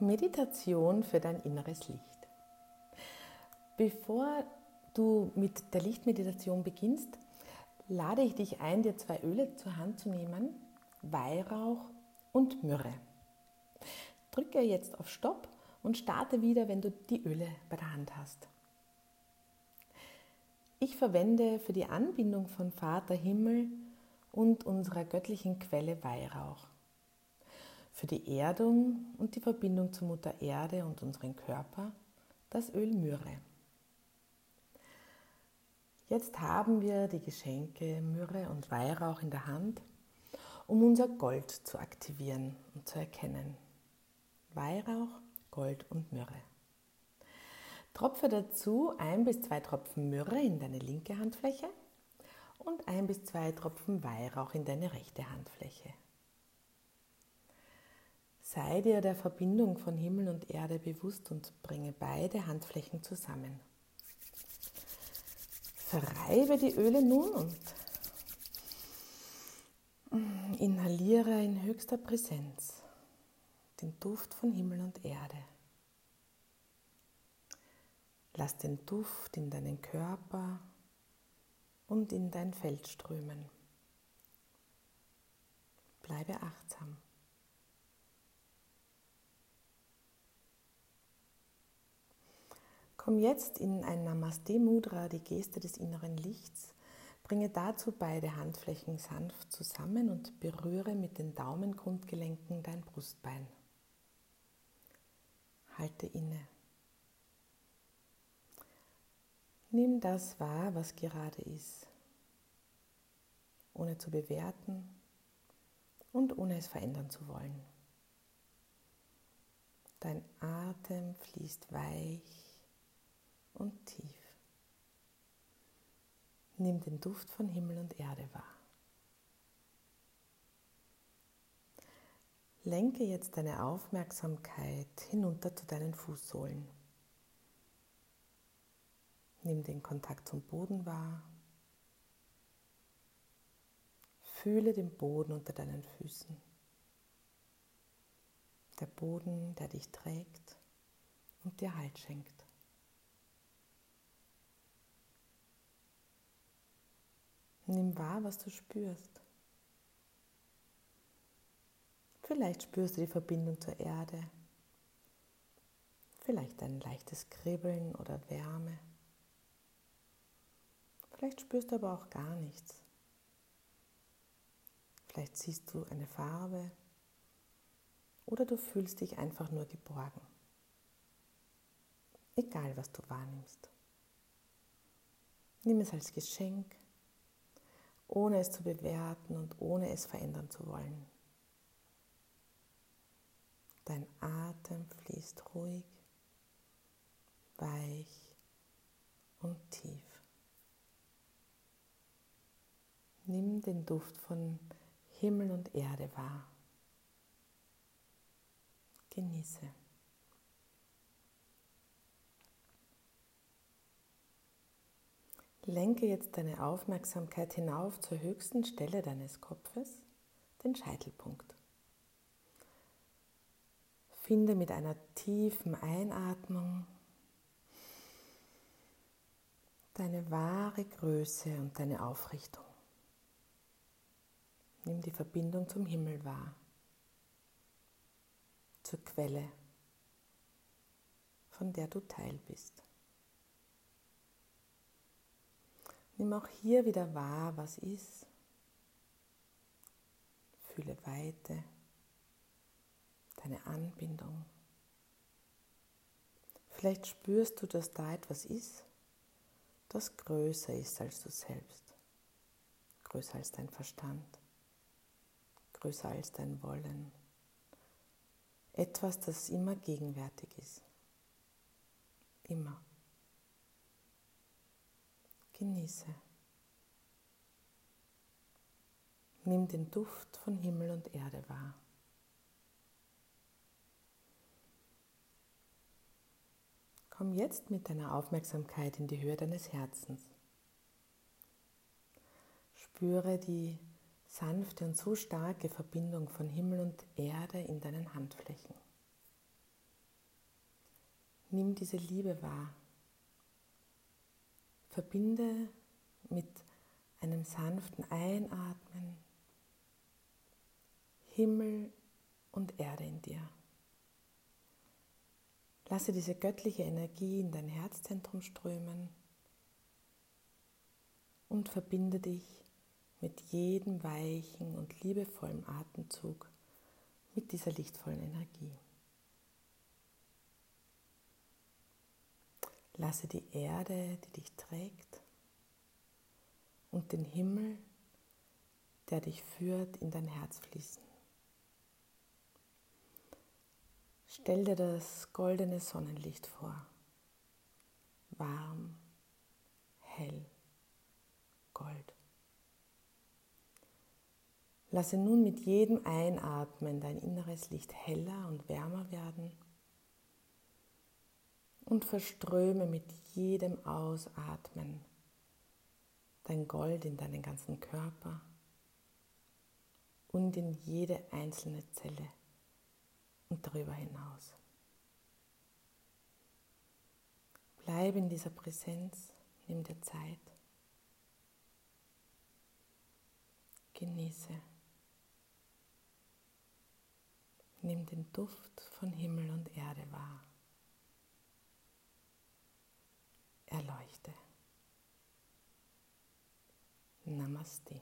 Meditation für dein inneres Licht. Bevor du mit der Lichtmeditation beginnst, lade ich dich ein, dir zwei Öle zur Hand zu nehmen, Weihrauch und Myrrhe. Drücke jetzt auf Stopp und starte wieder, wenn du die Öle bei der Hand hast. Ich verwende für die Anbindung von Vater Himmel und unserer göttlichen Quelle Weihrauch für die Erdung und die Verbindung zur Mutter Erde und unseren Körper das Öl Myrrhe. Jetzt haben wir die Geschenke Myrrhe und Weihrauch in der Hand, um unser Gold zu aktivieren und zu erkennen. Weihrauch, Gold und Myrrhe. Tropfe dazu ein bis zwei Tropfen Myrrhe in deine linke Handfläche und ein bis zwei Tropfen Weihrauch in deine rechte Handfläche. Sei dir der Verbindung von Himmel und Erde bewusst und bringe beide Handflächen zusammen. Verreibe die Öle nun und inhaliere in höchster Präsenz den Duft von Himmel und Erde. Lass den Duft in deinen Körper und in dein Feld strömen. Bleibe achtsam. Komm jetzt in ein Namaste Mudra, die Geste des inneren Lichts. Bringe dazu beide Handflächen sanft zusammen und berühre mit den Daumengrundgelenken dein Brustbein. Halte inne. Nimm das wahr, was gerade ist, ohne zu bewerten und ohne es verändern zu wollen. Dein Atem fließt weich und tief. Nimm den Duft von Himmel und Erde wahr. Lenke jetzt deine Aufmerksamkeit hinunter zu deinen Fußsohlen. Nimm den Kontakt zum Boden wahr. Fühle den Boden unter deinen Füßen. Der Boden, der dich trägt und dir Halt schenkt. Nimm wahr, was du spürst. Vielleicht spürst du die Verbindung zur Erde. Vielleicht ein leichtes Kribbeln oder Wärme. Vielleicht spürst du aber auch gar nichts. Vielleicht siehst du eine Farbe oder du fühlst dich einfach nur geborgen. Egal, was du wahrnimmst. Nimm es als Geschenk ohne es zu bewerten und ohne es verändern zu wollen. Dein Atem fließt ruhig, weich und tief. Nimm den Duft von Himmel und Erde wahr. Genieße. Lenke jetzt deine Aufmerksamkeit hinauf zur höchsten Stelle deines Kopfes, den Scheitelpunkt. Finde mit einer tiefen Einatmung deine wahre Größe und deine Aufrichtung. Nimm die Verbindung zum Himmel wahr, zur Quelle, von der du Teil bist. Nimm auch hier wieder wahr, was ist. Fühle Weite, deine Anbindung. Vielleicht spürst du, dass da etwas ist, das größer ist als du selbst, größer als dein Verstand, größer als dein Wollen. Etwas, das immer gegenwärtig ist. Immer. Genieße. Nimm den Duft von Himmel und Erde wahr. Komm jetzt mit deiner Aufmerksamkeit in die Höhe deines Herzens. Spüre die sanfte und so starke Verbindung von Himmel und Erde in deinen Handflächen. Nimm diese Liebe wahr. Verbinde mit einem sanften Einatmen Himmel und Erde in dir. Lasse diese göttliche Energie in dein Herzzentrum strömen und verbinde dich mit jedem weichen und liebevollen Atemzug mit dieser lichtvollen Energie. Lasse die Erde, die dich trägt, und den Himmel, der dich führt, in dein Herz fließen. Stell dir das goldene Sonnenlicht vor, warm, hell, Gold. Lasse nun mit jedem Einatmen dein inneres Licht heller und wärmer werden und verströme mit jedem Ausatmen dein Gold in deinen ganzen Körper und in jede einzelne Zelle und darüber hinaus. Bleibe in dieser Präsenz, nimm dir Zeit, genieße, nimm den Duft von Himmel und Erde wahr, erleuchte. Namaste.